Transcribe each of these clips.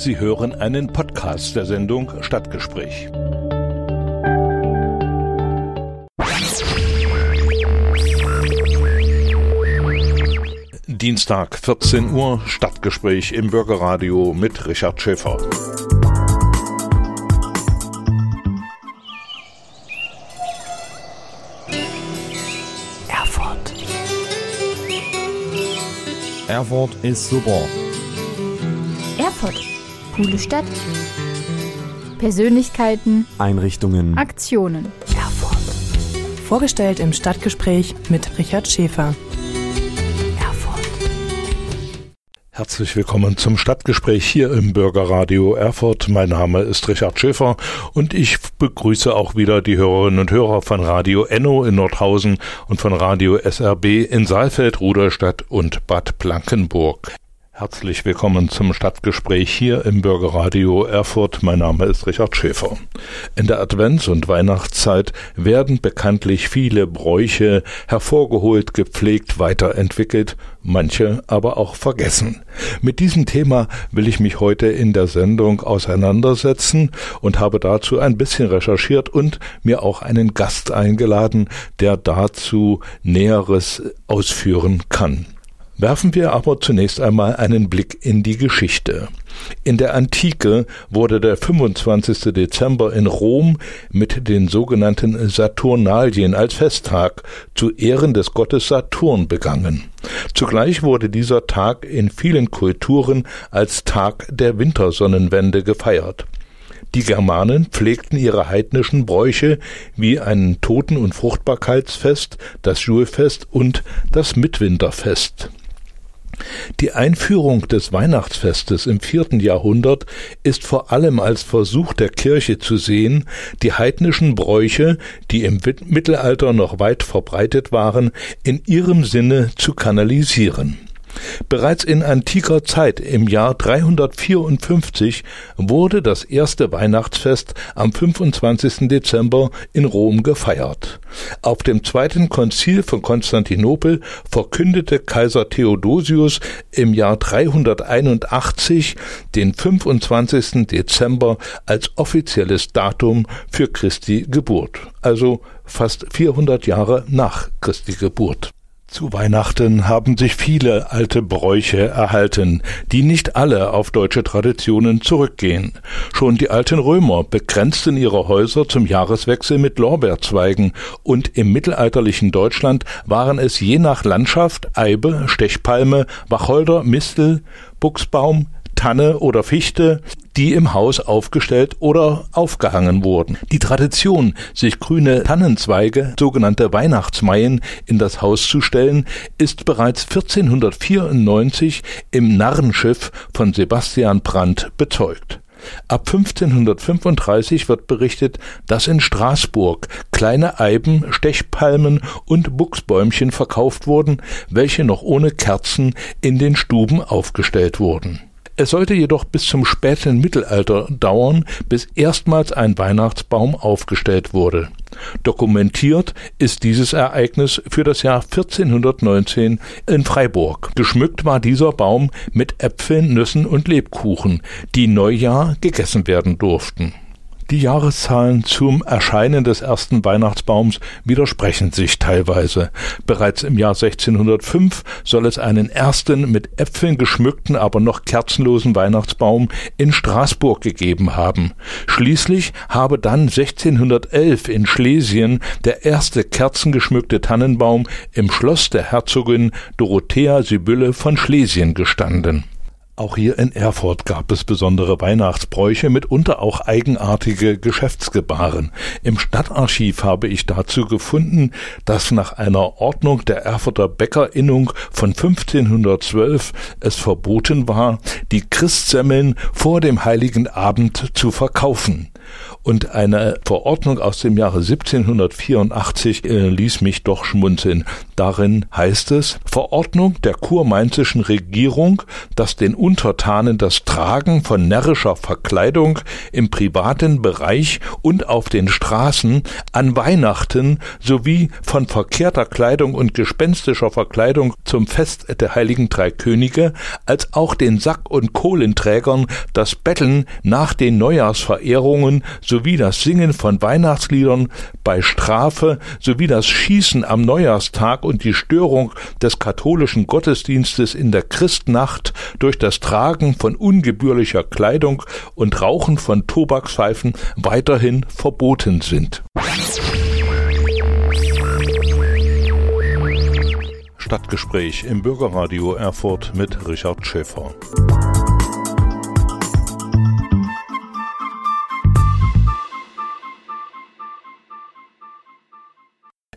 Sie hören einen Podcast der Sendung Stadtgespräch. Dienstag, 14 Uhr, Stadtgespräch im Bürgerradio mit Richard Schäfer. Erfurt. Erfurt ist super. Coole Stadt. Persönlichkeiten. Einrichtungen. Aktionen. Erfurt. Vorgestellt im Stadtgespräch mit Richard Schäfer. Erfurt. Herzlich willkommen zum Stadtgespräch hier im Bürgerradio Erfurt. Mein Name ist Richard Schäfer und ich begrüße auch wieder die Hörerinnen und Hörer von Radio Enno in Nordhausen und von Radio SRB in Saalfeld, Ruderstadt und Bad Blankenburg. Herzlich willkommen zum Stadtgespräch hier im Bürgerradio Erfurt. Mein Name ist Richard Schäfer. In der Advents- und Weihnachtszeit werden bekanntlich viele Bräuche hervorgeholt, gepflegt, weiterentwickelt, manche aber auch vergessen. Mit diesem Thema will ich mich heute in der Sendung auseinandersetzen und habe dazu ein bisschen recherchiert und mir auch einen Gast eingeladen, der dazu Näheres ausführen kann. Werfen wir aber zunächst einmal einen Blick in die Geschichte. In der Antike wurde der 25. Dezember in Rom mit den sogenannten Saturnalien als Festtag zu Ehren des Gottes Saturn begangen. Zugleich wurde dieser Tag in vielen Kulturen als Tag der Wintersonnenwende gefeiert. Die Germanen pflegten ihre heidnischen Bräuche wie ein Toten- und Fruchtbarkeitsfest, das Julfest und das Mitwinterfest. Die Einführung des Weihnachtsfestes im vierten Jahrhundert ist vor allem als Versuch der Kirche zu sehen, die heidnischen Bräuche, die im Mittelalter noch weit verbreitet waren, in ihrem Sinne zu kanalisieren. Bereits in antiker Zeit im Jahr 354 wurde das erste Weihnachtsfest am 25. Dezember in Rom gefeiert. Auf dem zweiten Konzil von Konstantinopel verkündete Kaiser Theodosius im Jahr 381 den 25. Dezember als offizielles Datum für Christi Geburt, also fast 400 Jahre nach Christi Geburt. Zu Weihnachten haben sich viele alte Bräuche erhalten, die nicht alle auf deutsche Traditionen zurückgehen. Schon die alten Römer begrenzten ihre Häuser zum Jahreswechsel mit Lorbeerzweigen und im mittelalterlichen Deutschland waren es je nach Landschaft Eibe, Stechpalme, Wacholder, Mistel, Buchsbaum, Tanne oder Fichte, die im Haus aufgestellt oder aufgehangen wurden. Die Tradition, sich grüne Tannenzweige, sogenannte Weihnachtsmeien, in das Haus zu stellen, ist bereits 1494 im Narrenschiff von Sebastian Brandt bezeugt. Ab 1535 wird berichtet, dass in Straßburg kleine Eiben, Stechpalmen und Buchsbäumchen verkauft wurden, welche noch ohne Kerzen in den Stuben aufgestellt wurden. Es sollte jedoch bis zum späten Mittelalter dauern, bis erstmals ein Weihnachtsbaum aufgestellt wurde. Dokumentiert ist dieses Ereignis für das Jahr 1419 in Freiburg. Geschmückt war dieser Baum mit Äpfeln, Nüssen und Lebkuchen, die Neujahr gegessen werden durften. Die Jahreszahlen zum Erscheinen des ersten Weihnachtsbaums widersprechen sich teilweise. Bereits im Jahr 1605 soll es einen ersten mit Äpfeln geschmückten, aber noch kerzenlosen Weihnachtsbaum in Straßburg gegeben haben. Schließlich habe dann 1611 in Schlesien der erste kerzengeschmückte Tannenbaum im Schloss der Herzogin Dorothea Sibylle von Schlesien gestanden. Auch hier in Erfurt gab es besondere Weihnachtsbräuche, mitunter auch eigenartige Geschäftsgebaren. Im Stadtarchiv habe ich dazu gefunden, dass nach einer Ordnung der Erfurter Bäckerinnung von 1512 es verboten war, die Christsemmeln vor dem heiligen Abend zu verkaufen und eine Verordnung aus dem Jahre 1784 äh, ließ mich doch schmunzeln. Darin heißt es Verordnung der kurmainzischen Regierung, dass den Untertanen das Tragen von närrischer Verkleidung im privaten Bereich und auf den Straßen an Weihnachten sowie von verkehrter Kleidung und gespenstischer Verkleidung zum Fest der heiligen drei Könige, als auch den Sack- und Kohlenträgern das Betteln nach den Neujahrsverehrungen sowie das Singen von Weihnachtsliedern bei Strafe sowie das Schießen am Neujahrstag und die Störung des katholischen Gottesdienstes in der Christnacht durch das Tragen von ungebührlicher Kleidung und Rauchen von Tobakspfeifen weiterhin verboten sind. Stadtgespräch im Bürgerradio Erfurt mit Richard Schäfer.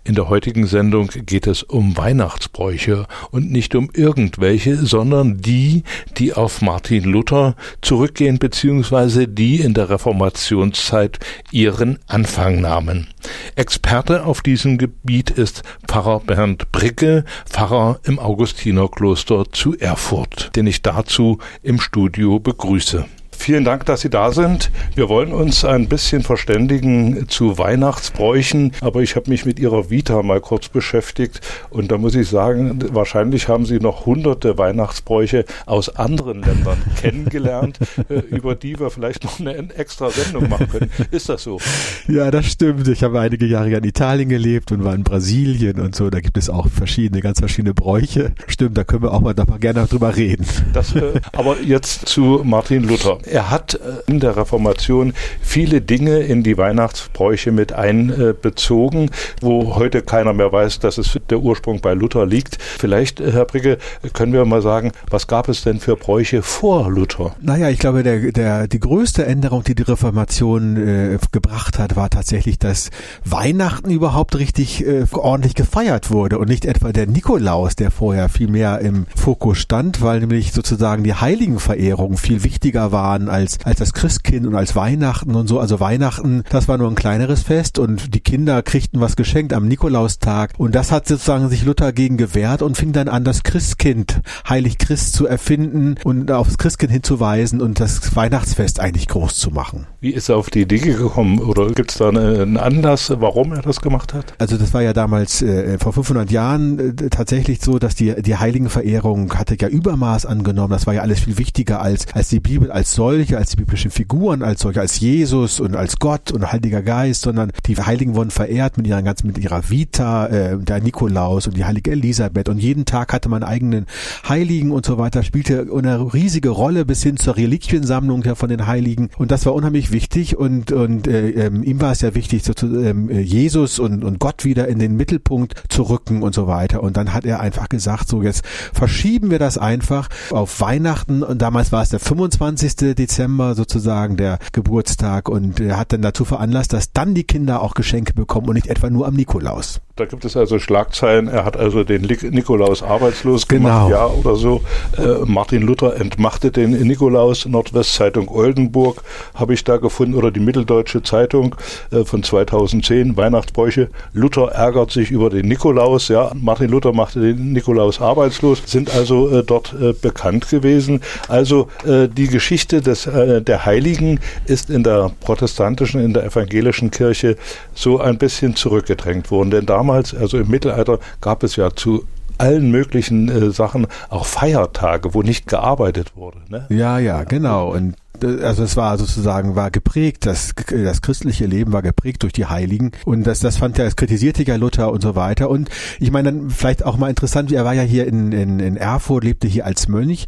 In der heutigen Sendung geht es um Weihnachtsbräuche und nicht um irgendwelche, sondern die, die auf Martin Luther zurückgehen bzw. die in der Reformationszeit ihren Anfang nahmen. Experte auf diesem Gebiet ist Pfarrer Bernd Bricke, Pfarrer im Augustinerkloster zu Erfurt, den ich dazu im Studio begrüße. Vielen Dank, dass Sie da sind. Wir wollen uns ein bisschen verständigen zu Weihnachtsbräuchen, aber ich habe mich mit Ihrer Vita mal kurz beschäftigt und da muss ich sagen, wahrscheinlich haben Sie noch hunderte Weihnachtsbräuche aus anderen Ländern kennengelernt, äh, über die wir vielleicht noch eine extra Sendung machen können. Ist das so? Ja, das stimmt. Ich habe einige Jahre in Italien gelebt und war in Brasilien und so. Da gibt es auch verschiedene, ganz verschiedene Bräuche. Stimmt, da können wir auch mal, da mal gerne drüber reden. Das, äh, aber jetzt zu Martin Luther. Er hat äh, in der Reformation viele Dinge in die Weihnachtsbräuche mit einbezogen, wo heute keiner mehr weiß, dass es der Ursprung bei Luther liegt. Vielleicht, äh, Herr Brigge, können wir mal sagen, was gab es denn für Bräuche vor Luther? Naja, ich glaube, der, der, die größte Änderung, die die Reformation äh, gebracht hat, war tatsächlich, dass Weihnachten überhaupt richtig äh, ordentlich gefeiert wurde und nicht etwa der Nikolaus, der vorher viel mehr im Fokus stand, weil nämlich sozusagen die Heiligenverehrung viel wichtiger waren waren als, als das Christkind und als Weihnachten und so. Also Weihnachten, das war nur ein kleineres Fest und die Kinder kriegten was geschenkt am Nikolaustag. Und das hat sozusagen sich Luther gegen gewehrt und fing dann an, das Christkind, Heilig Christ zu erfinden und aufs Christkind hinzuweisen und das Weihnachtsfest eigentlich groß zu machen. Wie ist er auf die Idee gekommen oder gibt es da einen Anlass, warum er das gemacht hat? Also das war ja damals äh, vor 500 Jahren äh, tatsächlich so, dass die, die Heiligenverehrung hatte ja Übermaß angenommen. Das war ja alles viel wichtiger als, als die Bibel als solche solche, als die biblischen Figuren, als solche, als Jesus und als Gott und Heiliger Geist, sondern die Heiligen wurden verehrt mit ihrer mit ihrer Vita, äh, der Nikolaus und die heilige Elisabeth. Und jeden Tag hatte man eigenen Heiligen und so weiter, spielte eine riesige Rolle bis hin zur Reliquiensammlung von den Heiligen. Und das war unheimlich wichtig und, und äh, ähm, ihm war es ja wichtig, so, ähm, Jesus und, und Gott wieder in den Mittelpunkt zu rücken und so weiter. Und dann hat er einfach gesagt, so jetzt verschieben wir das einfach auf Weihnachten. Und damals war es der 25. Dezember sozusagen der Geburtstag und hat dann dazu veranlasst, dass dann die Kinder auch Geschenke bekommen und nicht etwa nur am Nikolaus. Da gibt es also Schlagzeilen, er hat also den Nikolaus arbeitslos gemacht, genau. ja oder so. Äh, Martin Luther entmachtet den Nikolaus, Nordwestzeitung Oldenburg habe ich da gefunden oder die Mitteldeutsche Zeitung äh, von 2010, Weihnachtsbräuche. Luther ärgert sich über den Nikolaus, ja. Martin Luther machte den Nikolaus arbeitslos, sind also äh, dort äh, bekannt gewesen. Also äh, die Geschichte des, äh, der Heiligen ist in der protestantischen, in der evangelischen Kirche so ein bisschen zurückgedrängt worden, denn da damals, also im Mittelalter, gab es ja zu allen möglichen äh, Sachen auch Feiertage, wo nicht gearbeitet wurde. Ne? Ja, ja, genau. Und also es war sozusagen war geprägt, das, das christliche Leben war geprägt durch die Heiligen und das, das fand ja, das kritisierte ja Luther und so weiter und ich meine dann vielleicht auch mal interessant, er war ja hier in, in, in Erfurt, lebte hier als Mönch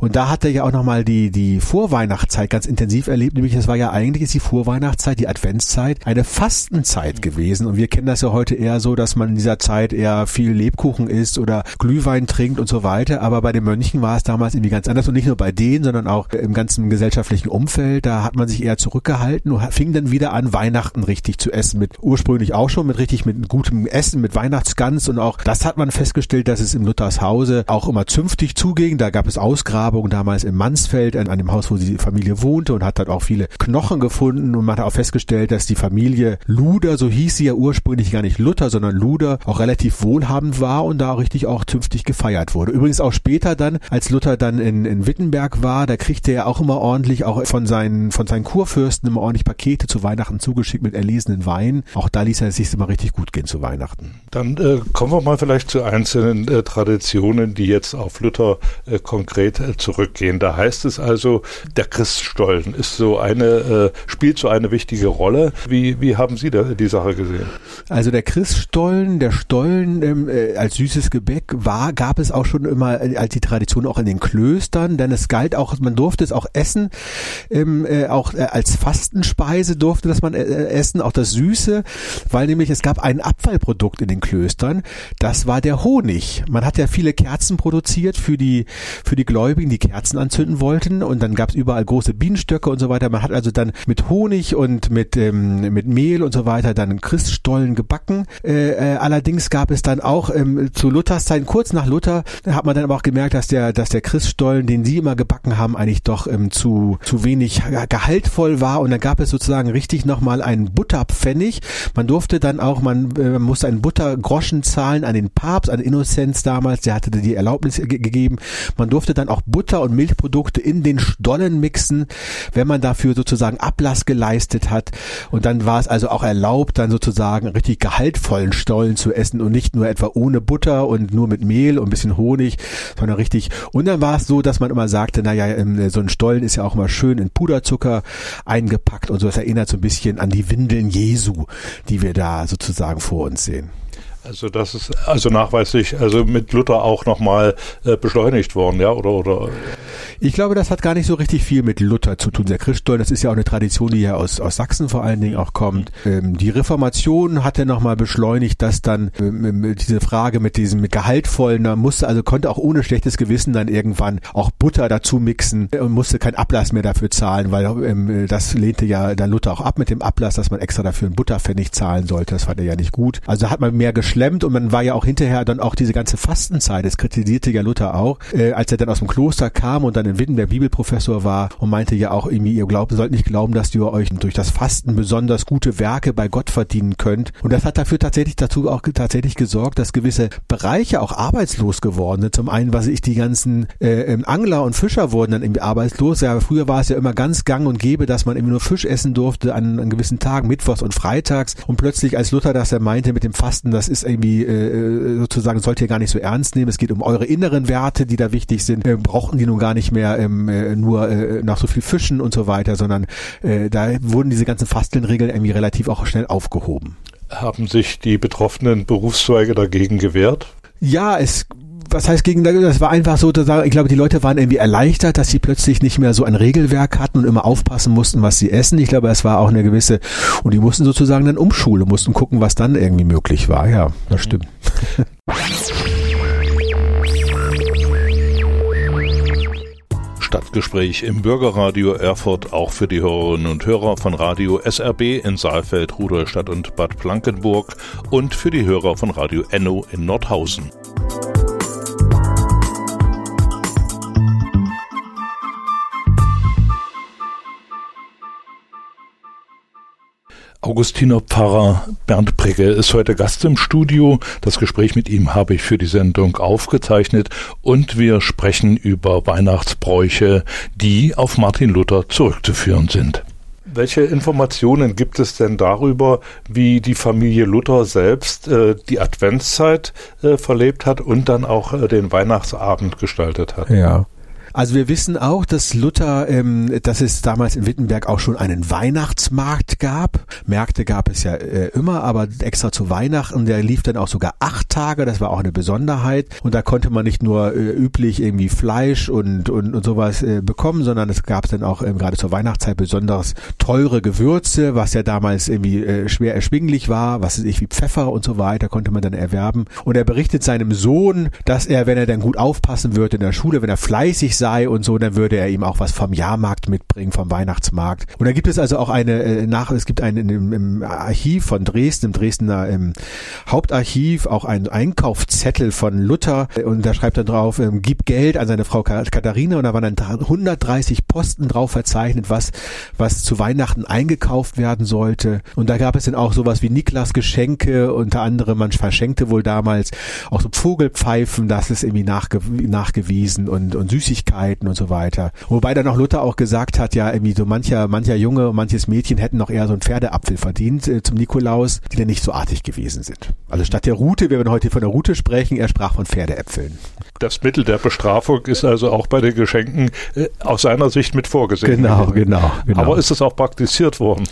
und da hat er ja auch nochmal die, die Vorweihnachtszeit ganz intensiv erlebt, nämlich es war ja eigentlich ist die Vorweihnachtszeit, die Adventszeit, eine Fastenzeit gewesen und wir kennen das ja heute eher so, dass man in dieser Zeit eher viel Lebkuchen isst oder Glühwein trinkt und so weiter, aber bei den Mönchen war es damals irgendwie ganz anders und nicht nur bei denen, sondern auch im ganzen Gesellschaft gesellschaftlichen Umfeld, da hat man sich eher zurückgehalten und fing dann wieder an, Weihnachten richtig zu essen. Mit ursprünglich auch schon mit richtig mit gutem Essen, mit Weihnachtsgans und auch das hat man festgestellt, dass es im Luthers Hause auch immer zünftig zuging. Da gab es Ausgrabungen damals in Mansfeld, an, an dem Haus, wo die Familie wohnte und hat dort auch viele Knochen gefunden und man hat auch festgestellt, dass die Familie Luder, so hieß sie ja ursprünglich gar nicht Luther, sondern Luder, auch relativ wohlhabend war und da richtig auch zünftig gefeiert wurde. Übrigens auch später dann, als Luther dann in, in Wittenberg war, da kriegte er auch immer ordentlich, auch von seinen, von seinen Kurfürsten immer ordentlich Pakete zu Weihnachten zugeschickt mit erlesenen Wein. Auch da ließ er es sich immer richtig gut gehen zu Weihnachten. Dann äh, kommen wir mal vielleicht zu einzelnen äh, Traditionen, die jetzt auf Luther äh, konkret äh, zurückgehen. Da heißt es also, der Christstollen ist so eine, äh, spielt so eine wichtige Rolle. Wie, wie haben Sie da die Sache gesehen? Also der Christstollen, der Stollen ähm, äh, als süßes Gebäck war, gab es auch schon immer als die Tradition auch in den Klöstern, denn es galt auch, man durfte es auch essen, ähm, äh, auch äh, als Fastenspeise durfte das man äh, äh, essen, auch das Süße, weil nämlich es gab ein Abfallprodukt in den Klöstern, das war der Honig. Man hat ja viele Kerzen produziert für die für die Gläubigen, die Kerzen anzünden wollten und dann gab es überall große Bienenstöcke und so weiter. Man hat also dann mit Honig und mit ähm, mit Mehl und so weiter dann Christstollen gebacken. Äh, äh, allerdings gab es dann auch ähm, zu Luthers Zeiten, kurz nach Luther, hat man dann aber auch gemerkt, dass der dass der Christstollen, den sie immer gebacken haben, eigentlich doch ähm, zu zu wenig gehaltvoll war und dann gab es sozusagen richtig nochmal einen Butterpfennig. Man durfte dann auch, man, äh, man musste einen Buttergroschen zahlen an den Papst, an Innozenz damals, der hatte die Erlaubnis ge gegeben. Man durfte dann auch Butter und Milchprodukte in den Stollen mixen, wenn man dafür sozusagen Ablass geleistet hat. Und dann war es also auch erlaubt, dann sozusagen richtig gehaltvollen Stollen zu essen und nicht nur etwa ohne Butter und nur mit Mehl und bisschen Honig, sondern richtig. Und dann war es so, dass man immer sagte, naja, ähm, so ein Stollen ist ja auch immer schön in Puderzucker eingepackt und so. Das erinnert so ein bisschen an die Windeln Jesu, die wir da sozusagen vor uns sehen. Also das ist also nachweislich, also mit Luther auch nochmal äh, beschleunigt worden, ja, oder oder? Ich glaube, das hat gar nicht so richtig viel mit Luther zu tun. Der Christstollen, das ist ja auch eine Tradition, die ja aus, aus Sachsen vor allen Dingen auch kommt. Ähm, die Reformation hat ja nochmal beschleunigt, dass dann ähm, diese Frage mit diesem mit gehaltvollen, da musste also konnte auch ohne schlechtes Gewissen dann irgendwann auch Butter dazu mixen und musste kein Ablass mehr dafür zahlen, weil ähm, das lehnte ja dann Luther auch ab mit dem Ablass, dass man extra dafür einen Butterpfennig zahlen sollte. Das fand er ja nicht gut. Also hat man mehr geschleckt geschlemmt und man war ja auch hinterher dann auch diese ganze Fastenzeit, das kritisierte ja Luther auch, äh, als er dann aus dem Kloster kam und dann in Wittenberg Bibelprofessor war und meinte ja auch irgendwie, ihr glaubt, sollt nicht glauben, dass ihr euch durch das Fasten besonders gute Werke bei Gott verdienen könnt. Und das hat dafür tatsächlich dazu auch tatsächlich gesorgt, dass gewisse Bereiche auch arbeitslos geworden sind. Zum einen, was ich die ganzen äh, ähm, Angler und Fischer wurden dann irgendwie arbeitslos. Ja, früher war es ja immer ganz gang und gäbe, dass man irgendwie nur Fisch essen durfte an, an gewissen Tagen, Mittwochs und Freitags. Und plötzlich, als Luther das er meinte mit dem Fasten, das ist irgendwie äh, sozusagen sollt ihr gar nicht so ernst nehmen. Es geht um eure inneren Werte, die da wichtig sind. Äh, brauchten die nun gar nicht mehr ähm, äh, nur äh, nach so viel Fischen und so weiter, sondern äh, da wurden diese ganzen Fastenregeln irgendwie relativ auch schnell aufgehoben. Haben sich die betroffenen Berufszweige dagegen gewehrt? Ja, es was heißt gegen, das war einfach so, ich glaube, die Leute waren irgendwie erleichtert, dass sie plötzlich nicht mehr so ein Regelwerk hatten und immer aufpassen mussten, was sie essen. Ich glaube, es war auch eine gewisse, und die mussten sozusagen dann umschulen, mussten gucken, was dann irgendwie möglich war. Ja, das stimmt. Stadtgespräch im Bürgerradio Erfurt auch für die Hörerinnen und Hörer von Radio SRB in Saalfeld, Rudolstadt und Bad Blankenburg und für die Hörer von Radio Enno in Nordhausen. Augustiner Pfarrer Bernd Pricke ist heute Gast im Studio. Das Gespräch mit ihm habe ich für die Sendung aufgezeichnet und wir sprechen über Weihnachtsbräuche, die auf Martin Luther zurückzuführen sind. Welche Informationen gibt es denn darüber, wie die Familie Luther selbst äh, die Adventszeit äh, verlebt hat und dann auch äh, den Weihnachtsabend gestaltet hat? Ja. Also wir wissen auch, dass Luther, ähm, dass es damals in Wittenberg auch schon einen Weihnachtsmarkt gab. Märkte gab es ja äh, immer, aber extra zu Weihnachten, der lief dann auch sogar acht Tage, das war auch eine Besonderheit. Und da konnte man nicht nur äh, üblich irgendwie Fleisch und, und, und sowas äh, bekommen, sondern es gab dann auch ähm, gerade zur Weihnachtszeit besonders teure Gewürze, was ja damals irgendwie äh, schwer erschwinglich war, was ist ich wie Pfeffer und so weiter, konnte man dann erwerben. Und er berichtet seinem Sohn, dass er, wenn er dann gut aufpassen wird in der Schule, wenn er fleißig sei, sei und so, dann würde er ihm auch was vom Jahrmarkt mitbringen, vom Weihnachtsmarkt. Und da gibt es also auch eine äh, nach, es gibt einen im, im Archiv von Dresden, im Dresdner im Hauptarchiv auch einen Einkaufszettel von Luther und da schreibt er drauf, ähm, gib Geld an seine Frau Katharina und da waren dann 130 Posten drauf verzeichnet, was was zu Weihnachten eingekauft werden sollte. Und da gab es dann auch sowas wie Niklas Geschenke, unter anderem man verschenkte wohl damals auch so Vogelpfeifen, das ist irgendwie nachge nachgewiesen und, und Süßigkeiten und so weiter. Wobei dann auch Luther auch gesagt hat, ja, irgendwie so mancher, mancher Junge und manches Mädchen hätten noch eher so einen Pferdeapfel verdient äh, zum Nikolaus, die dann nicht so artig gewesen sind. Also statt der Route, wir werden heute von der Route sprechen, er sprach von Pferdeäpfeln. Das Mittel der Bestrafung ist also auch bei den Geschenken äh, aus seiner Sicht mit vorgesehen. Genau, genau, genau. Aber ist es auch praktiziert worden?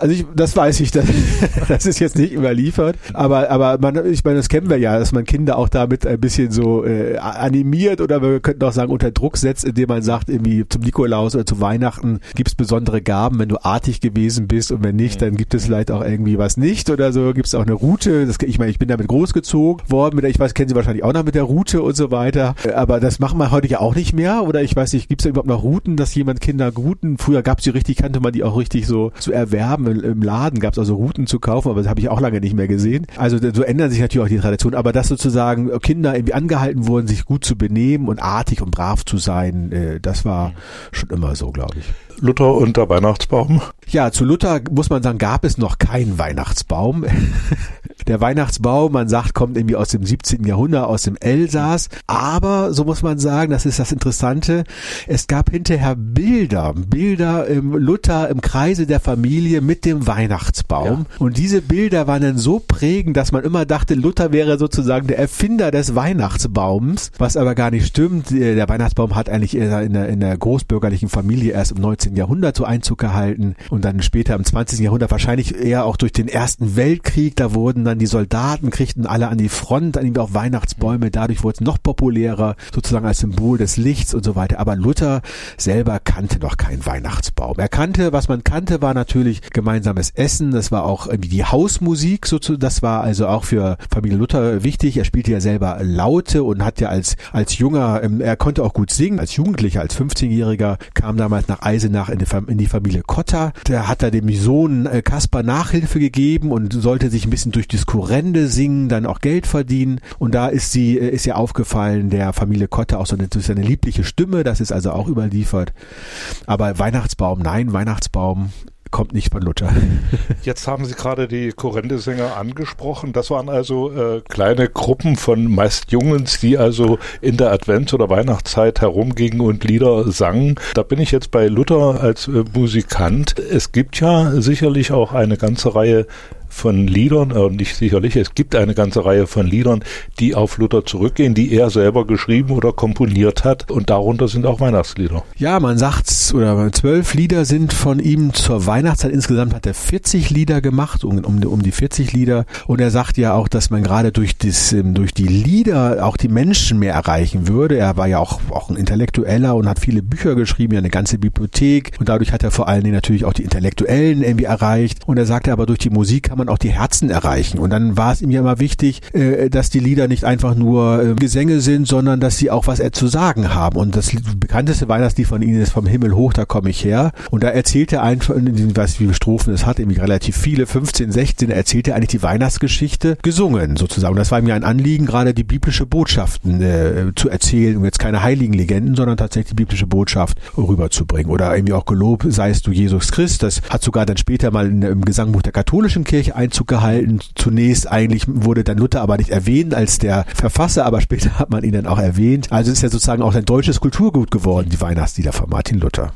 Also ich, das weiß ich, das, das ist jetzt nicht überliefert, aber aber man, ich meine, das kennen wir ja, dass man Kinder auch damit ein bisschen so äh, animiert oder wir könnten auch sagen unter Druck setzt, indem man sagt, irgendwie zum Nikolaus oder zu Weihnachten gibt's besondere Gaben, wenn du artig gewesen bist und wenn nicht, dann gibt es vielleicht auch irgendwie was nicht oder so, gibt's auch eine Route. Das, ich meine, ich bin damit großgezogen worden, mit der, ich weiß, kennen Sie wahrscheinlich auch noch mit der Route und so weiter, aber das machen wir heute ja auch nicht mehr oder ich weiß nicht, gibt's da überhaupt noch Routen, dass jemand Kinder Routen, früher gab's die richtig, kannte man die auch richtig so zu erwerben im Laden gab es also Routen zu kaufen, aber das habe ich auch lange nicht mehr gesehen. Also so ändern sich natürlich auch die Traditionen, aber dass sozusagen Kinder irgendwie angehalten wurden, sich gut zu benehmen und artig und brav zu sein, äh, das war schon immer so, glaube ich. Luther und der Weihnachtsbaum? Ja, zu Luther muss man sagen, gab es noch keinen Weihnachtsbaum. Der Weihnachtsbaum, man sagt, kommt irgendwie aus dem 17. Jahrhundert, aus dem Elsass. Aber, so muss man sagen, das ist das Interessante, es gab hinterher Bilder, Bilder im Luther im Kreise der Familie mit dem Weihnachtsbaum. Ja. Und diese Bilder waren dann so prägend, dass man immer dachte, Luther wäre sozusagen der Erfinder des Weihnachtsbaums, was aber gar nicht stimmt. Der Weihnachtsbaum hat eigentlich in der, in der großbürgerlichen Familie erst im 19. Jahrhundert so Einzug gehalten und dann später im 20. Jahrhundert wahrscheinlich eher auch durch den Ersten Weltkrieg, da wurden dann die Soldaten, kriegten alle an die Front, dann irgendwie auch Weihnachtsbäume, dadurch wurde es noch populärer, sozusagen als Symbol des Lichts und so weiter. Aber Luther selber kannte noch keinen Weihnachtsbaum. Er kannte, was man kannte, war natürlich gemeinsames Essen, das war auch irgendwie die Hausmusik, das war also auch für Familie Luther wichtig. Er spielte ja selber Laute und hat ja als, als junger, ähm, er konnte auch gut singen, als Jugendlicher, als 15-Jähriger, kam damals nach Eisenach in die, in die Familie Kotter. Der hat da dem Sohn äh, Kaspar Nachhilfe gegeben und sollte sich ein bisschen durch das Kurrende singen, dann auch Geld verdienen. Und da ist sie, äh, ist ihr aufgefallen, der Familie Kotter auch so eine, so eine liebliche Stimme, das ist also auch überliefert. Aber Weihnachtsbaum, nein, Weihnachtsbaum kommt nicht von Luther. Jetzt haben Sie gerade die Korrendesänger angesprochen. Das waren also äh, kleine Gruppen von meist Jungens, die also in der Advents- oder Weihnachtszeit herumgingen und Lieder sangen. Da bin ich jetzt bei Luther als äh, Musikant. Es gibt ja sicherlich auch eine ganze Reihe von Liedern, äh, nicht sicherlich, es gibt eine ganze Reihe von Liedern, die auf Luther zurückgehen, die er selber geschrieben oder komponiert hat und darunter sind auch Weihnachtslieder. Ja, man sagt's, oder zwölf Lieder sind von ihm zur Weihnachtszeit. Insgesamt hat er 40 Lieder gemacht, um, um, um die 40 Lieder. Und er sagt ja auch, dass man gerade durch, das, ähm, durch die Lieder auch die Menschen mehr erreichen würde. Er war ja auch, auch ein Intellektueller und hat viele Bücher geschrieben, ja eine ganze Bibliothek. Und dadurch hat er vor allen Dingen natürlich auch die Intellektuellen irgendwie erreicht. Und er sagte aber, durch die Musik kann man auch die Herzen erreichen. Und dann war es ihm ja immer wichtig, äh, dass die Lieder nicht einfach nur äh, Gesänge sind, sondern dass sie auch was zu sagen haben. Und das bekannteste Weihnachtslied von ihnen ist vom Himmel hoch, da komme ich her. Und da erzählt er einfach, ich weiß nicht, wie viele Strophen es hat, irgendwie relativ viele, 15, 16, erzählt er eigentlich die Weihnachtsgeschichte gesungen sozusagen. Und das war ihm ja ein Anliegen, gerade die biblische Botschaften äh, zu erzählen und jetzt keine heiligen Legenden, sondern tatsächlich die biblische Botschaft rüberzubringen. Oder irgendwie auch gelobt seist du Jesus Christ. Das hat sogar dann später mal im Gesangbuch der katholischen Kirche Kirche Einzug gehalten. Zunächst eigentlich wurde dann Luther aber nicht erwähnt als der Verfasser, aber später hat man ihn dann auch erwähnt. Also ist ja sozusagen auch ein deutsches Kulturgut geworden, die Weihnachtslieder von Martin Luther.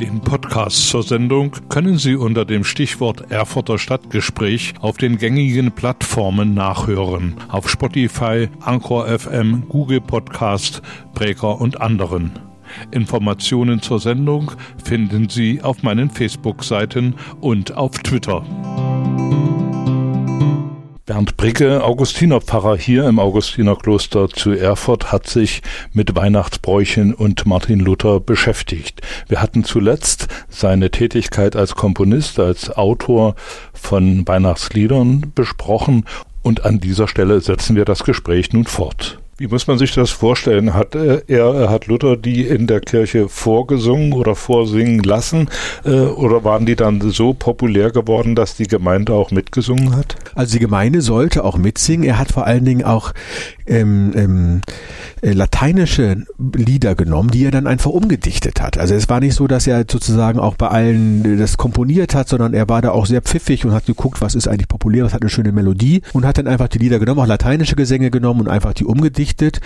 Den Podcast zur Sendung können Sie unter dem Stichwort Erfurter Stadtgespräch auf den gängigen Plattformen nachhören. Auf Spotify, Anchor FM, Google Podcast, Breaker und anderen. Informationen zur Sendung finden Sie auf meinen Facebook-Seiten und auf Twitter. Bernd Bricke, Augustinerpfarrer hier im Augustinerkloster zu Erfurt, hat sich mit Weihnachtsbräuchen und Martin Luther beschäftigt. Wir hatten zuletzt seine Tätigkeit als Komponist, als Autor von Weihnachtsliedern besprochen und an dieser Stelle setzen wir das Gespräch nun fort. Wie muss man sich das vorstellen? Hat äh, er, hat Luther die in der Kirche vorgesungen oder vorsingen lassen? Äh, oder waren die dann so populär geworden, dass die Gemeinde auch mitgesungen hat? Also die Gemeinde sollte auch mitsingen. Er hat vor allen Dingen auch ähm, ähm, äh, lateinische Lieder genommen, die er dann einfach umgedichtet hat. Also es war nicht so, dass er sozusagen auch bei allen das komponiert hat, sondern er war da auch sehr pfiffig und hat geguckt, was ist eigentlich populär, was hat eine schöne Melodie und hat dann einfach die Lieder genommen, auch lateinische Gesänge genommen und einfach die umgedichtet verdichtet,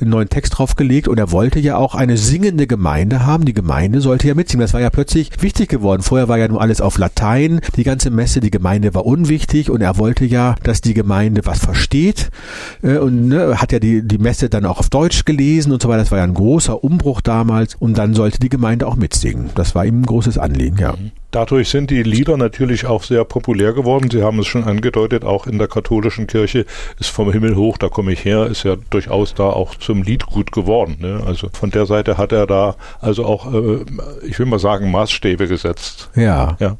einen neuen Text draufgelegt und er wollte ja auch eine singende Gemeinde haben. Die Gemeinde sollte ja mitsingen. Das war ja plötzlich wichtig geworden. Vorher war ja nur alles auf Latein, die ganze Messe, die Gemeinde war unwichtig und er wollte ja, dass die Gemeinde was versteht äh, und ne, hat ja die, die Messe dann auch auf Deutsch gelesen und so weiter. Das war ja ein großer Umbruch damals und dann sollte die Gemeinde auch mitsingen. Das war ihm ein großes Anliegen, ja. Mhm. Dadurch sind die Lieder natürlich auch sehr populär geworden. Sie haben es schon angedeutet, auch in der katholischen Kirche ist vom Himmel hoch, da komme ich her, ist ja durchaus da auch zum Lied gut geworden. Ne? Also von der Seite hat er da also auch, äh, ich will mal sagen, Maßstäbe gesetzt. Ja. ja.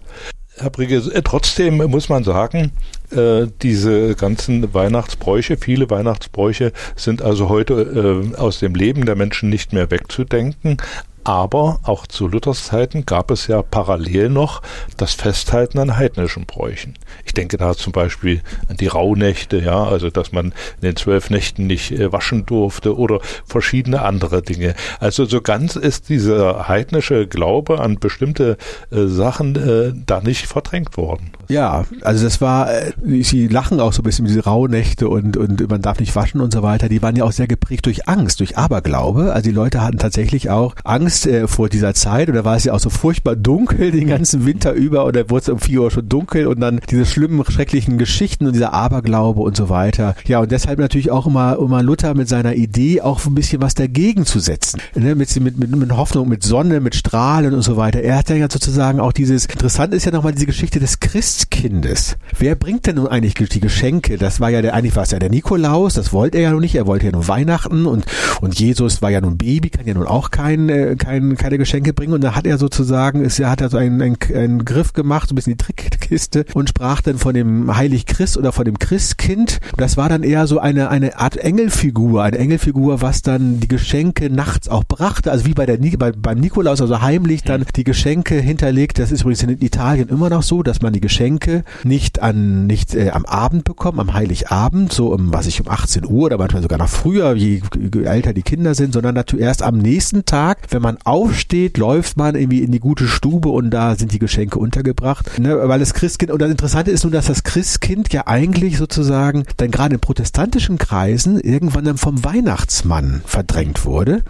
Herr Brigge, äh, trotzdem muss man sagen, äh, diese ganzen Weihnachtsbräuche, viele Weihnachtsbräuche sind also heute äh, aus dem Leben der Menschen nicht mehr wegzudenken. Aber auch zu Luthers Zeiten gab es ja parallel noch das Festhalten an heidnischen Bräuchen. Ich denke da zum Beispiel an die Rauhnächte, ja, also dass man in den zwölf Nächten nicht äh, waschen durfte oder verschiedene andere Dinge. Also so ganz ist dieser heidnische Glaube an bestimmte äh, Sachen äh, da nicht verdrängt worden. Ja, also das war, äh, sie lachen auch so ein bisschen diese Rauhnächte und, und man darf nicht waschen und so weiter. Die waren ja auch sehr geprägt durch Angst, durch Aberglaube. Also die Leute hatten tatsächlich auch Angst, Angst äh, vor dieser Zeit da war es ja auch so furchtbar dunkel den ganzen Winter über da wurde es um vier Uhr schon dunkel und dann diese schlimmen, schrecklichen Geschichten und dieser Aberglaube und so weiter. Ja, und deshalb natürlich auch immer, immer Luther mit seiner Idee auch ein bisschen was dagegen zu setzen. Ne? Mit, mit, mit, mit Hoffnung, mit Sonne, mit Strahlen und so weiter. Er hat ja sozusagen auch dieses, interessant ist ja nochmal diese Geschichte des Christkindes. Wer bringt denn nun eigentlich die Geschenke? Das war ja der, eigentlich war es ja der Nikolaus, das wollte er ja noch nicht, er wollte ja nur Weihnachten und, und Jesus war ja nun Baby, kann ja nun auch kein, äh, kein, keine Geschenke bringen. Und da hat er sozusagen, ist, er hat er so einen, einen, einen Griff gemacht, so ein bisschen die Trickkiste und sprach dann von dem Heilig Christ oder von dem Christkind. Das war dann eher so eine, eine Art Engelfigur, eine Engelfigur, was dann die Geschenke nachts auch brachte. Also wie bei der, bei, beim Nikolaus, also heimlich dann die Geschenke hinterlegt. Das ist übrigens in Italien immer noch so, dass man die Geschenke nicht an, nicht äh, am Abend bekommt, am Heiligabend, so um, was ich, um 18 Uhr oder manchmal sogar noch früher, je älter die Kinder sind, sondern natürlich erst am nächsten Tag, wenn man man aufsteht, läuft man irgendwie in die gute Stube und da sind die Geschenke untergebracht. Ne, weil das Christkind, und das Interessante ist nun, dass das Christkind ja eigentlich sozusagen dann gerade in protestantischen Kreisen irgendwann dann vom Weihnachtsmann verdrängt wurde.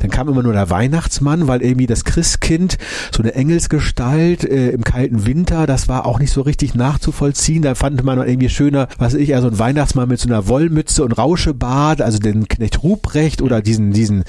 Dann kam immer nur der Weihnachtsmann, weil irgendwie das Christkind, so eine Engelsgestalt äh, im kalten Winter, das war auch nicht so richtig nachzuvollziehen. Da fand man irgendwie schöner, was ich, ja, so ein Weihnachtsmann mit so einer Wollmütze und Rauschebart, also den Knecht Ruprecht oder diesen, diesen,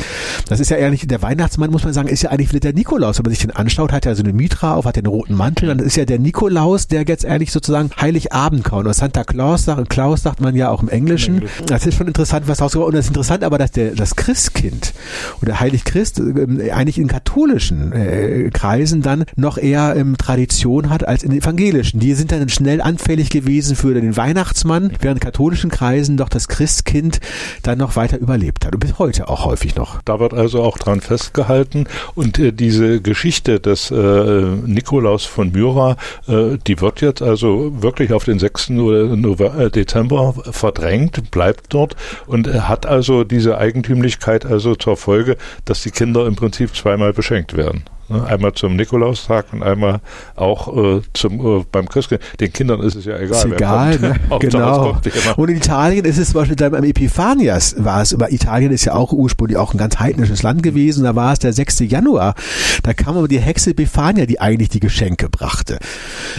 das ist ja ehrlich, der Weihnachtsmann muss muss man sagen, ist ja eigentlich wieder der Nikolaus. Wenn man sich den anschaut, hat er so eine Mitra auf, hat den roten Mantel, dann ist ja der Nikolaus, der jetzt eigentlich sozusagen Heiligabend kaum. Oder Santa Claus sagt, und Klaus sagt man ja auch im Englischen. Das ist schon interessant, was rausgekommen Und das ist interessant aber, dass der, das Christkind oder Heilig Christ äh, eigentlich in katholischen äh, Kreisen dann noch eher ähm, Tradition hat als in evangelischen. Die sind dann schnell anfällig gewesen für den Weihnachtsmann, während katholischen Kreisen doch das Christkind dann noch weiter überlebt hat. Und bis heute auch häufig noch. Da wird also auch dran festgehalten, halten. Und äh, diese Geschichte des äh, Nikolaus von Myra, äh, die wird jetzt also wirklich auf den 6. November, äh, Dezember verdrängt, bleibt dort und hat also diese Eigentümlichkeit also zur Folge, dass die Kinder im Prinzip zweimal beschenkt werden. Ne? Einmal zum Nikolaustag und einmal auch äh, zum, äh, beim Christkind. Den Kindern ist es ja egal. Ist egal, ne? genau. Und in Italien ist es zum Beispiel beim Epiphanias war es, aber Italien ist ja auch ursprünglich auch ein ganz heidnisches Land gewesen, da war es der 6. Januar. Da kam aber die Hexe Epiphania, die eigentlich die Geschenke brachte.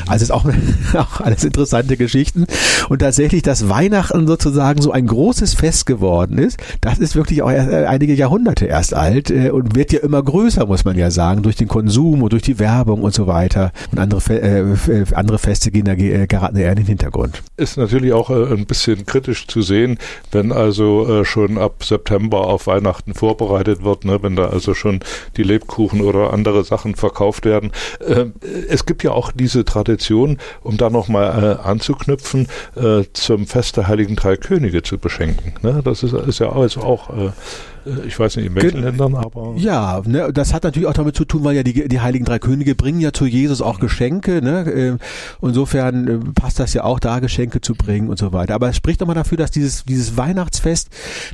Also ist auch, auch alles interessante Geschichten. Und tatsächlich, dass Weihnachten sozusagen so ein großes Fest geworden ist, das ist wirklich auch erst, äh, einige Jahrhunderte erst alt äh, und wird ja immer größer, muss man ja sagen, durch den Konsum und durch die Werbung und so weiter. Und andere, Fe äh, andere Feste gehen da äh, geraten eher in den Hintergrund. Ist natürlich auch äh, ein bisschen kritisch zu sehen, wenn also äh, schon ab September auf Weihnachten vorbereitet wird, ne, wenn da also schon die Lebkuchen oder andere Sachen verkauft werden. Äh, es gibt ja auch diese Tradition, um da nochmal äh, anzuknüpfen, äh, zum Fest der Heiligen Drei Könige zu beschenken. Ne? Das ist, ist ja also auch äh, äh, ich weiß nicht in welchen Ländern, aber. Ja, ne, das hat natürlich auch damit zu tun, weil ja die, die Heiligen Drei Könige bringen ja zu Jesus auch Geschenke. Ne? Ähm, insofern äh, passt das ja auch da, Geschenke zu bringen und so weiter. Aber es spricht doch mal dafür, dass dieses, dieses Weihnachtsfest,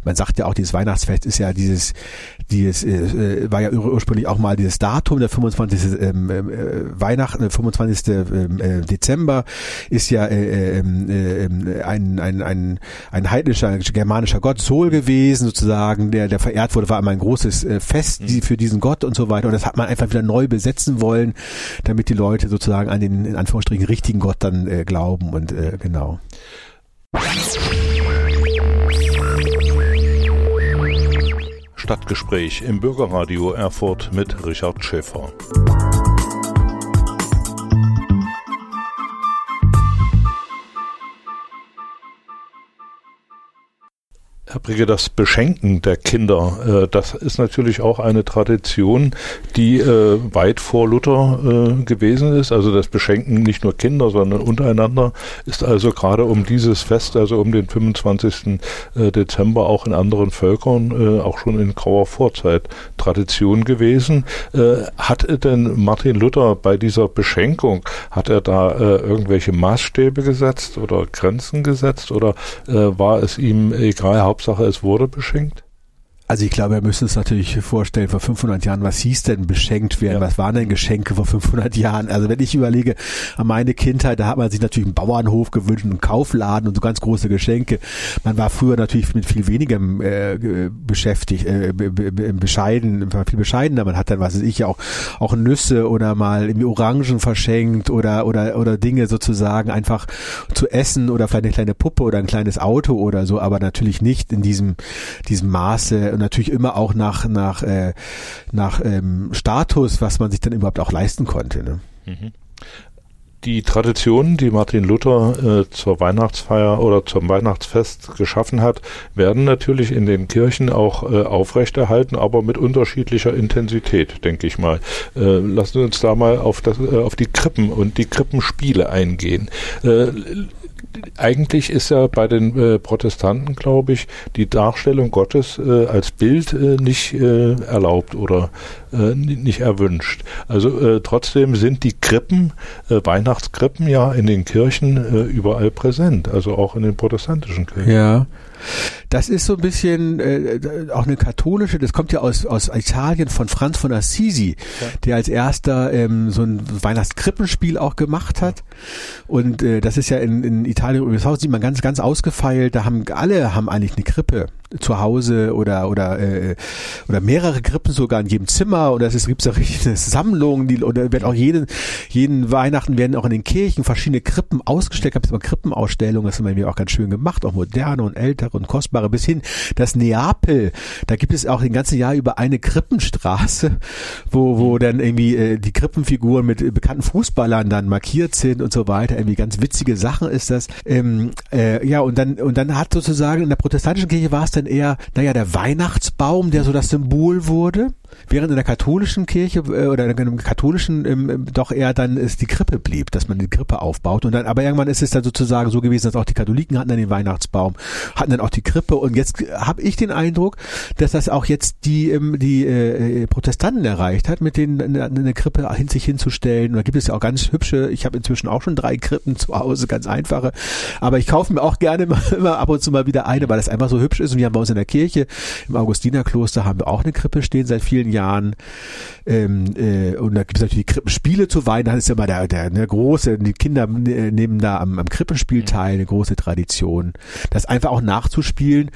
man sagt ja auch, dieses Weihnachtsfest ist ja dieses, dieses äh, äh war ja ursprünglich auch mal dieses Datum, der 25. Ähm, äh, Weihnachten, der 25. Ähm, äh, Dezember ist ja äh, äh, ein, ein, ein, ein heidnischer, germanischer Gott Sol gewesen, sozusagen, der, der der verehrt wurde, war immer ein großes äh, Fest die, für diesen Gott und so weiter. Und das hat man einfach wieder neu besetzen wollen, damit die Leute sozusagen an den in Anführungsstrichen richtigen Gott dann äh, glauben und äh, genau. Stadtgespräch im Bürgerradio Erfurt mit Richard Schäfer. Herr Brigge, das Beschenken der Kinder, äh, das ist natürlich auch eine Tradition, die äh, weit vor Luther äh, gewesen ist. Also das Beschenken nicht nur Kinder, sondern untereinander ist also gerade um dieses Fest, also um den 25. Äh, Dezember auch in anderen Völkern, äh, auch schon in grauer Vorzeit Tradition gewesen. Äh, hat denn Martin Luther bei dieser Beschenkung, hat er da irgendwelche Maßstäbe gesetzt oder Grenzen gesetzt oder war es ihm egal, Hauptsache es wurde beschenkt? Also ich glaube, wir müssen uns natürlich vorstellen, vor 500 Jahren, was hieß denn beschenkt werden? Ja. Was waren denn Geschenke vor 500 Jahren? Also wenn ich überlege an meine Kindheit, da hat man sich natürlich einen Bauernhof gewünscht, einen Kaufladen und so ganz große Geschenke. Man war früher natürlich mit viel weniger äh, beschäftigt, äh, bescheiden, viel bescheidener. Man hat dann, was weiß ich, auch, auch Nüsse oder mal irgendwie Orangen verschenkt oder, oder, oder Dinge sozusagen einfach zu essen oder vielleicht eine kleine Puppe oder ein kleines Auto oder so, aber natürlich nicht in diesem, diesem Maße und natürlich immer auch nach nach äh, nach ähm, Status, was man sich dann überhaupt auch leisten konnte. Ne? Mhm. Die Traditionen, die Martin Luther äh, zur Weihnachtsfeier oder zum Weihnachtsfest geschaffen hat, werden natürlich in den Kirchen auch äh, aufrechterhalten, aber mit unterschiedlicher Intensität, denke ich mal. Äh, lassen Sie uns da mal auf, das, äh, auf die Krippen und die Krippenspiele eingehen. Eigentlich ist ja bei den äh, Protestanten, glaube ich, die Darstellung Gottes äh, als Bild äh, nicht äh, erlaubt oder äh, nicht erwünscht. Also äh, trotzdem sind die Krippen, Weihnachtskrippen ja in den Kirchen überall präsent, also auch in den protestantischen Kirchen. Ja. Das ist so ein bisschen äh, auch eine katholische, das kommt ja aus, aus Italien von Franz von Assisi, ja. der als erster ähm, so ein Weihnachtskrippenspiel auch gemacht hat. Und äh, das ist ja in, in Italien, das Haus sieht man ganz, ganz ausgefeilt, da haben alle haben eigentlich eine Krippe zu Hause oder oder äh, oder mehrere Krippen sogar in jedem Zimmer oder es gibt auch richtige Sammlungen, die oder wird auch jeden jeden Weihnachten werden auch in den Kirchen verschiedene Krippen ausgestellt, gab es immer Krippenausstellungen, das haben wir auch ganz schön gemacht, auch moderne und ältere und kostbare bis hin das Neapel, da gibt es auch den ganzen Jahr über eine Krippenstraße, wo wo dann irgendwie äh, die Krippenfiguren mit äh, bekannten Fußballern dann markiert sind und so weiter, irgendwie ganz witzige Sachen ist das. Ähm, äh, ja und dann und dann hat sozusagen in der protestantischen Kirche war es dann eher, naja, der Weihnachtsbaum, der so das Symbol wurde. Während in der katholischen Kirche äh, oder in der katholischen ähm, doch eher dann ist die Krippe blieb, dass man die Krippe aufbaut und dann aber irgendwann ist es dann sozusagen so gewesen, dass auch die Katholiken hatten dann den Weihnachtsbaum, hatten dann auch die Krippe und jetzt habe ich den Eindruck, dass das auch jetzt die ähm, die äh, Protestanten erreicht hat, mit denen eine, eine Krippe hin sich hinzustellen. Und da gibt es ja auch ganz hübsche. Ich habe inzwischen auch schon drei Krippen zu Hause, ganz einfache, aber ich kaufe mir auch gerne mal, immer ab und zu mal wieder eine, weil das einfach so hübsch ist. Und wir haben bei uns in der Kirche im Augustinerkloster haben wir auch eine Krippe stehen seit vielen Jahren. Ähm, äh, und da gibt es natürlich die Krippenspiele zu Weihnachten, ist ja immer der, der ne, große, die Kinder äh, nehmen da am, am Krippenspiel teil, eine große Tradition. Das einfach auch nachzuspielen.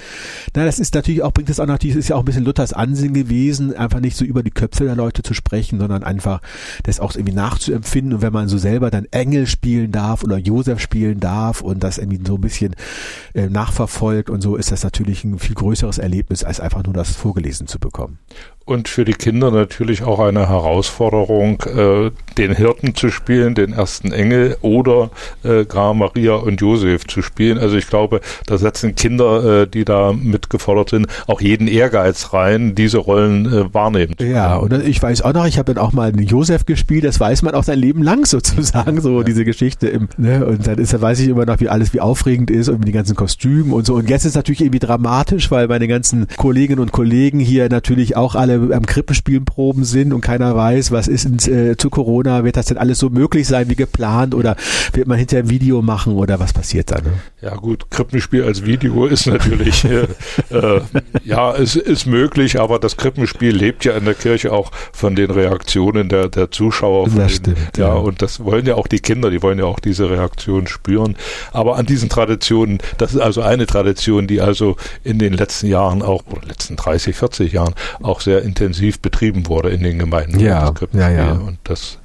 Na, das ist natürlich auch, bringt es auch natürlich, ist ja auch ein bisschen Luthers Ansinn gewesen, einfach nicht so über die Köpfe der Leute zu sprechen, sondern einfach das auch irgendwie nachzuempfinden. Und wenn man so selber dann Engel spielen darf oder Josef spielen darf und das irgendwie so ein bisschen äh, nachverfolgt und so, ist das natürlich ein viel größeres Erlebnis, als einfach nur das vorgelesen zu bekommen. Und für die Kinder natürlich auch eine Herausforderung, äh, den Hirten zu spielen, den ersten Engel oder äh, Gra Maria und Josef zu spielen. Also ich glaube, da setzen Kinder, äh, die da mitgefordert sind, auch jeden Ehrgeiz rein, diese Rollen äh, wahrnehmen. Ja, und ich weiß auch noch, ich habe dann auch mal einen Josef gespielt, das weiß man auch sein Leben lang sozusagen, so ja. diese Geschichte im, ne? und dann ist, da weiß ich immer noch, wie alles, wie aufregend ist und die ganzen Kostüme und so. Und jetzt ist es natürlich irgendwie dramatisch, weil meine ganzen Kolleginnen und Kollegen hier natürlich auch alle am Krippenspielen proben sind und keiner weiß, was ist in, äh, zu Corona, wird das denn alles so möglich sein wie geplant oder wird man hinterher ein Video machen oder was passiert da? Ne? Ja gut, Krippenspiel als Video ist natürlich, äh, äh, ja, es ist möglich, aber das Krippenspiel lebt ja in der Kirche auch von den Reaktionen der, der Zuschauer. Das den, stimmt. Ja, ja, und das wollen ja auch die Kinder, die wollen ja auch diese Reaktion spüren. Aber an diesen Traditionen, das ist also eine Tradition, die also in den letzten Jahren auch, oder letzten 30, 40 Jahren auch sehr intensiv betrieben wurde in den Gemeinden. Ja, ja, ja. Und das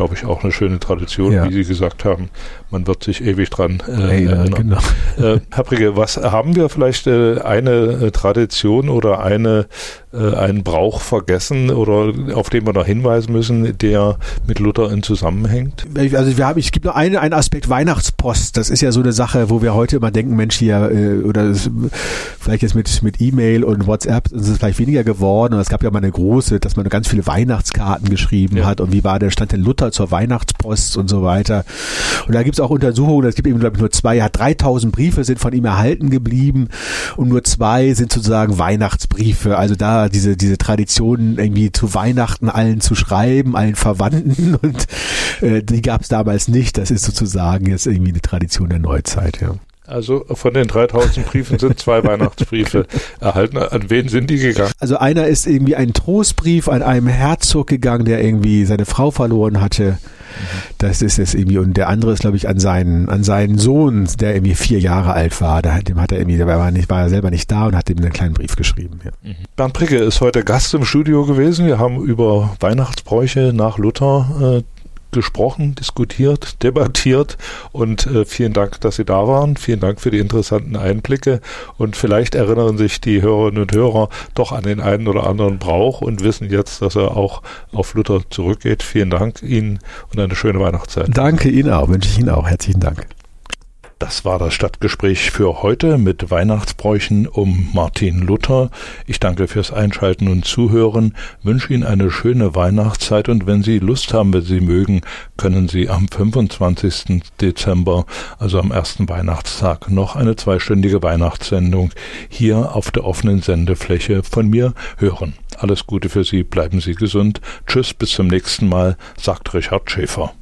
glaube ich, auch eine schöne Tradition, ja. wie Sie gesagt haben. Man wird sich ewig dran äh, hey, erinnern. Genau. Äh, Herr Brigge, was haben wir vielleicht äh, eine äh, Tradition oder eine äh, einen Brauch vergessen oder auf den wir noch hinweisen müssen, der mit Luther in Zusammenhängt? Also wir haben, es gibt noch einen, einen Aspekt Weihnachtspost. Das ist ja so eine Sache, wo wir heute immer denken, Mensch hier äh, oder das, vielleicht jetzt mit mit E-Mail und WhatsApp ist es vielleicht weniger geworden. Und es gab ja mal eine große, dass man ganz viele Weihnachtskarten geschrieben ja. hat und wie war der Stand der Luther zur Weihnachtspost und so weiter. Und da gibt es auch Untersuchungen. Es gibt eben glaube ich nur zwei, ja 3000 Briefe sind von ihm erhalten geblieben und nur zwei sind sozusagen Weihnachtsbriefe. Also da diese, diese Tradition irgendwie zu Weihnachten allen zu schreiben, allen Verwandten und äh, die gab es damals nicht. Das ist sozusagen jetzt irgendwie eine Tradition der Neuzeit, ja. Also von den 3000 Briefen sind zwei Weihnachtsbriefe erhalten. An wen sind die gegangen? Also einer ist irgendwie ein Trostbrief an einem Herzog gegangen, der irgendwie seine Frau verloren hatte. Das ist es irgendwie. Und der andere ist, glaube ich, an seinen, an seinen Sohn, der irgendwie vier Jahre alt war. Da, dem hat er irgendwie, der war, nicht, war er selber nicht da und hat ihm einen kleinen Brief geschrieben. Ja. Mhm. Bernd Pricke ist heute Gast im Studio gewesen. Wir haben über Weihnachtsbräuche nach Luther äh, gesprochen, diskutiert, debattiert und äh, vielen Dank, dass Sie da waren. Vielen Dank für die interessanten Einblicke und vielleicht erinnern sich die Hörerinnen und Hörer doch an den einen oder anderen Brauch und wissen jetzt, dass er auch auf Luther zurückgeht. Vielen Dank Ihnen und eine schöne Weihnachtszeit. Danke Ihnen auch, wünsche ich Ihnen auch. Herzlichen Dank. Das war das Stadtgespräch für heute mit Weihnachtsbräuchen um Martin Luther. Ich danke fürs Einschalten und Zuhören, wünsche Ihnen eine schöne Weihnachtszeit und wenn Sie Lust haben, wenn Sie mögen, können Sie am 25. Dezember, also am ersten Weihnachtstag, noch eine zweistündige Weihnachtssendung hier auf der offenen Sendefläche von mir hören. Alles Gute für Sie, bleiben Sie gesund. Tschüss, bis zum nächsten Mal, sagt Richard Schäfer.